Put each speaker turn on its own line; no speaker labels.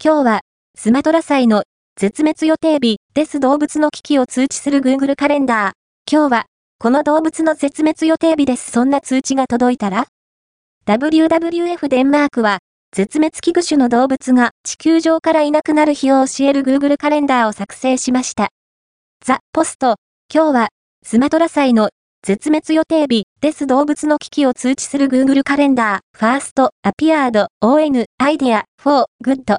今日は、スマトラサイの絶滅予定日です動物の危機を通知する Google カレンダー。今日は、この動物の絶滅予定日です。そんな通知が届いたら ?WWF デンマークは、絶滅危惧種の動物が地球上からいなくなる日を教える Google カレンダーを作成しました。 The post、今日は、スマトラサイの絶滅予定日です動物の危機を通知する Google カレンダー、ファースト、アピアード、ON、アイデア、フォー、グッド。